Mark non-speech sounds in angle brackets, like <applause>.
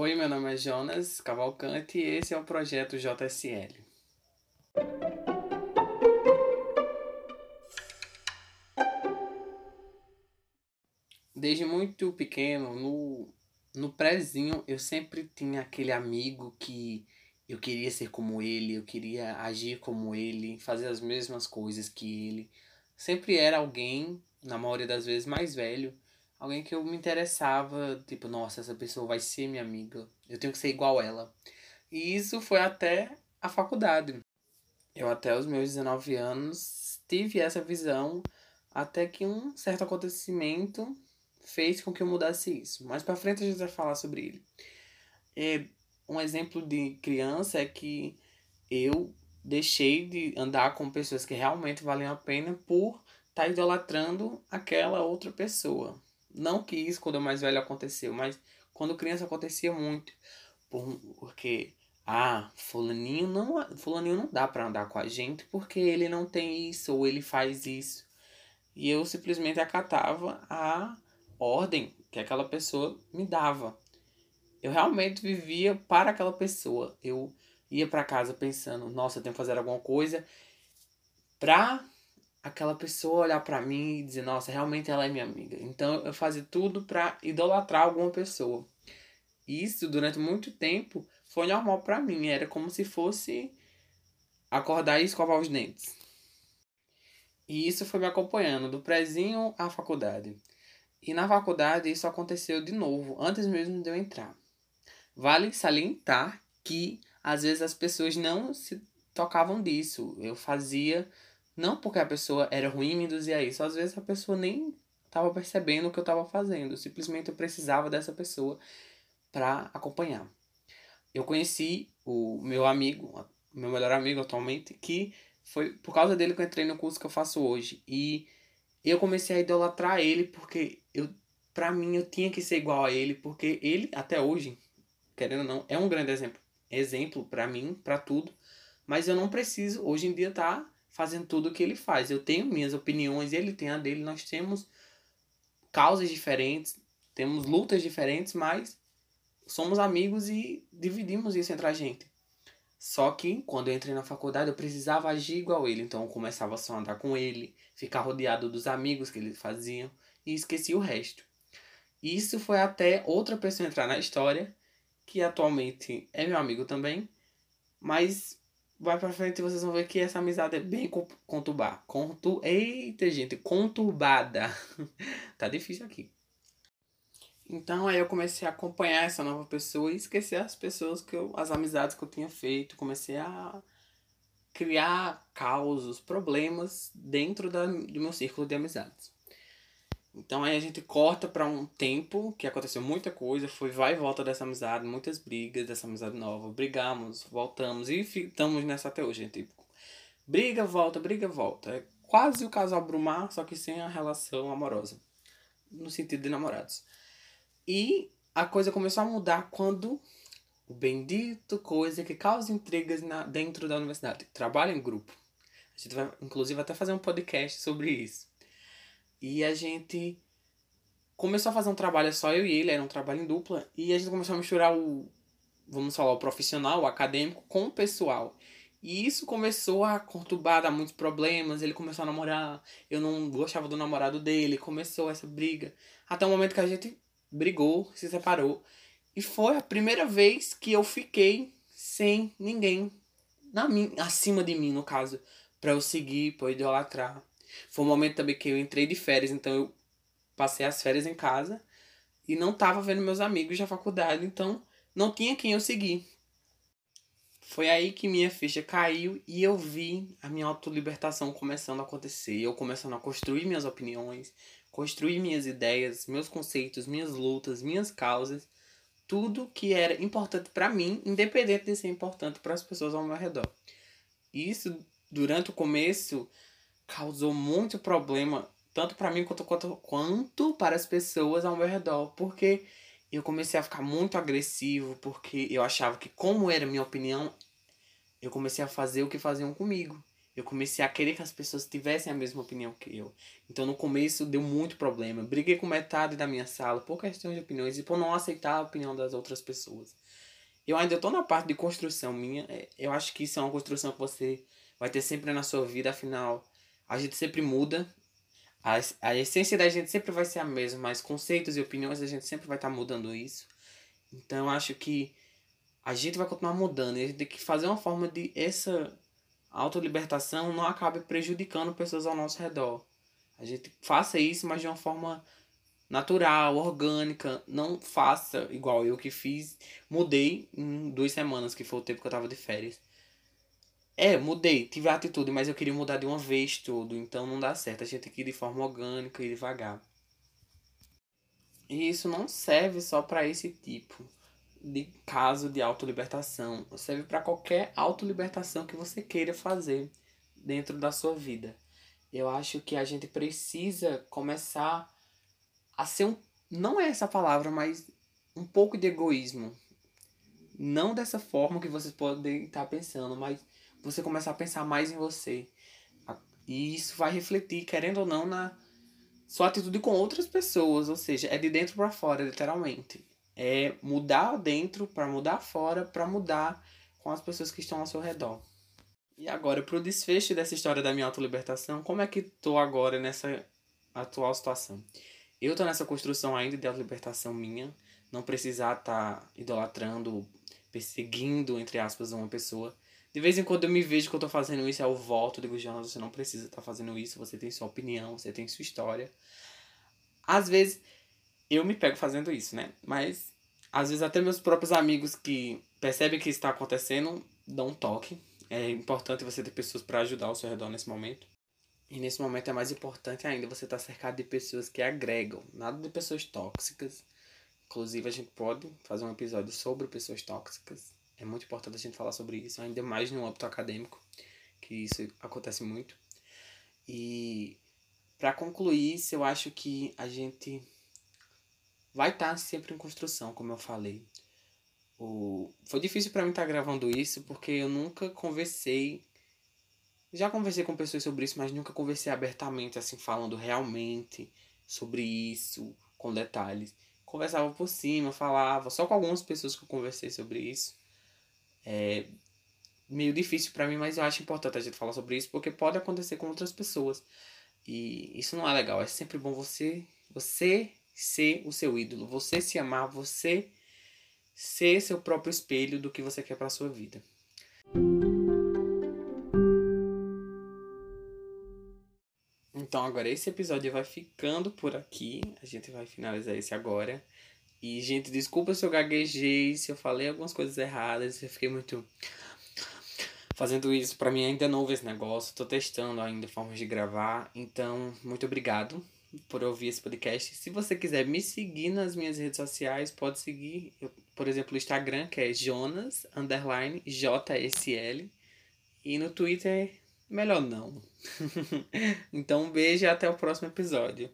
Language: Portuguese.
Oi, meu nome é Jonas Cavalcante e esse é o projeto JSL. Desde muito pequeno, no, no prézinho, eu sempre tinha aquele amigo que eu queria ser como ele, eu queria agir como ele, fazer as mesmas coisas que ele. Sempre era alguém, na maioria das vezes, mais velho alguém que eu me interessava, tipo, nossa, essa pessoa vai ser minha amiga, eu tenho que ser igual ela. E isso foi até a faculdade. Eu até os meus 19 anos tive essa visão até que um certo acontecimento fez com que eu mudasse isso. Mais para frente a gente vai falar sobre ele. E um exemplo de criança é que eu deixei de andar com pessoas que realmente valiam a pena por estar tá idolatrando aquela outra pessoa. Não que isso quando eu mais velho aconteceu, mas quando criança acontecia muito. Porque, ah, fulaninho não, fulaninho não dá para andar com a gente porque ele não tem isso ou ele faz isso. E eu simplesmente acatava a ordem que aquela pessoa me dava. Eu realmente vivia para aquela pessoa. Eu ia para casa pensando, nossa, eu tenho que fazer alguma coisa para aquela pessoa olhar para mim e dizer, nossa, realmente ela é minha amiga. Então eu fazia tudo para idolatrar alguma pessoa. E isso durante muito tempo foi normal para mim, era como se fosse acordar e escovar os dentes. E isso foi me acompanhando do prezinho à faculdade. E na faculdade isso aconteceu de novo, antes mesmo de eu entrar. Vale salientar que às vezes as pessoas não se tocavam disso. Eu fazia não porque a pessoa era ruim e me induzia a isso. Às vezes a pessoa nem estava percebendo o que eu estava fazendo. Simplesmente eu precisava dessa pessoa para acompanhar. Eu conheci o meu amigo, meu melhor amigo atualmente, que foi por causa dele que eu entrei no curso que eu faço hoje. E eu comecei a idolatrar ele porque eu para mim eu tinha que ser igual a ele, porque ele até hoje, querendo ou não, é um grande exemplo, exemplo para mim, para tudo, mas eu não preciso hoje em dia tá fazendo tudo o que ele faz. Eu tenho minhas opiniões, ele tem a dele, nós temos causas diferentes, temos lutas diferentes, mas somos amigos e dividimos isso entre a gente. Só que quando eu entrei na faculdade eu precisava agir igual ele, então eu começava só a andar com ele, ficar rodeado dos amigos que ele fazia e esqueci o resto. Isso foi até outra pessoa entrar na história, que atualmente é meu amigo também, mas vai pra frente e vocês vão ver que essa amizade é bem conturbada. Contu... Eita, gente, conturbada. <laughs> tá difícil aqui. Então aí eu comecei a acompanhar essa nova pessoa e esquecer as pessoas que eu. as amizades que eu tinha feito. Comecei a criar causos, problemas dentro da, do meu círculo de amizades. Então aí a gente corta para um tempo que aconteceu muita coisa, foi vai e volta dessa amizade, muitas brigas dessa amizade nova. Brigamos, voltamos e estamos nessa até hoje, gente. Briga, volta, briga, volta. É quase o casal Brumar, só que sem a relação amorosa. No sentido de namorados. E a coisa começou a mudar quando o bendito coisa que causa intrigas na, dentro da universidade. Trabalho em grupo. A gente vai, inclusive, até fazer um podcast sobre isso. E a gente começou a fazer um trabalho só eu e ele, era um trabalho em dupla, e a gente começou a misturar o, vamos falar, o profissional, o acadêmico, com o pessoal. E isso começou a conturbar, dar muitos problemas, ele começou a namorar, eu não gostava do namorado dele, começou essa briga. Até o momento que a gente brigou, se separou. E foi a primeira vez que eu fiquei sem ninguém na acima de mim, no caso, para eu seguir, para eu idolatrar. Foi um momento também que eu entrei de férias, então eu passei as férias em casa e não tava vendo meus amigos da faculdade, então não tinha quem eu seguir. Foi aí que minha ficha caiu e eu vi a minha autolibertação começando a acontecer. Eu começando a construir minhas opiniões, construir minhas ideias, meus conceitos, minhas lutas, minhas causas, tudo que era importante para mim, independente de ser importante para as pessoas ao meu redor. Isso durante o começo causou muito problema, tanto para mim quanto, quanto, quanto para as pessoas ao meu redor, porque eu comecei a ficar muito agressivo, porque eu achava que, como era minha opinião, eu comecei a fazer o que faziam comigo. eu comecei a querer que as pessoas tivessem a mesma opinião que eu. Então no começo deu muito problema. Briguei com metade da minha sala por questões de opiniões e por não aceitar a opinião das outras pessoas. Eu ainda estou na parte de construção minha. É, eu acho que isso é uma construção que você vai ter sempre na sua vida, afinal, a gente sempre muda. A, a essência da gente sempre vai ser a mesma, mas conceitos e opiniões a gente sempre vai estar tá mudando isso. Então acho que a gente vai continuar mudando e a gente tem que fazer uma forma de essa autolibertação não acabe prejudicando pessoas ao nosso redor. A gente faça isso, mas de uma forma natural, orgânica. Não faça igual eu que fiz. Mudei em duas semanas, que foi o tempo que eu tava de férias. É, mudei, tive a atitude, mas eu queria mudar de uma vez tudo, então não dá certo. A gente tem que ir de forma orgânica e devagar. E isso não serve só para esse tipo de caso de autolibertação. Serve para qualquer autolibertação que você queira fazer dentro da sua vida. Eu acho que a gente precisa começar a ser um. Não é essa palavra, mas um pouco de egoísmo. Não dessa forma que vocês podem estar pensando, mas você começar a pensar mais em você. E isso vai refletir, querendo ou não, na sua atitude com outras pessoas. Ou seja, é de dentro para fora, literalmente é mudar dentro para mudar fora, para mudar com as pessoas que estão ao seu redor. E agora, para o desfecho dessa história da minha autolibertação, como é que tô agora nessa atual situação? Eu tô nessa construção ainda de autolibertação minha, não precisar estar tá idolatrando, perseguindo, entre aspas, uma pessoa. De vez em quando eu me vejo que eu tô fazendo isso, eu volto, digo, Jonas, você não precisa estar tá fazendo isso, você tem sua opinião, você tem sua história. Às vezes, eu me pego fazendo isso, né? Mas às vezes até meus próprios amigos que percebem que está acontecendo dão um toque. É importante você ter pessoas para ajudar ao seu redor nesse momento. E nesse momento é mais importante ainda você estar tá cercado de pessoas que agregam, nada de pessoas tóxicas. Inclusive a gente pode fazer um episódio sobre pessoas tóxicas. É muito importante a gente falar sobre isso, ainda mais no âmbito acadêmico, que isso acontece muito. E para concluir isso, eu acho que a gente vai estar tá sempre em construção, como eu falei. O... Foi difícil para mim estar tá gravando isso porque eu nunca conversei. Já conversei com pessoas sobre isso, mas nunca conversei abertamente, assim, falando realmente sobre isso, com detalhes. Conversava por cima, falava, só com algumas pessoas que eu conversei sobre isso. É meio difícil para mim, mas eu acho importante a gente falar sobre isso porque pode acontecer com outras pessoas. E isso não é legal. É sempre bom você, você ser o seu ídolo, você se amar, você ser seu próprio espelho do que você quer para sua vida. Então agora esse episódio vai ficando por aqui. A gente vai finalizar esse agora. E, gente, desculpa se eu gaguejei, se eu falei algumas coisas erradas, se eu fiquei muito fazendo isso. Para mim ainda é novo esse negócio, tô testando ainda formas de gravar. Então, muito obrigado por ouvir esse podcast. Se você quiser me seguir nas minhas redes sociais, pode seguir, eu, por exemplo, o Instagram, que é Jonas, underline, JSL. E no Twitter, melhor não. <laughs> então, um beijo e até o próximo episódio.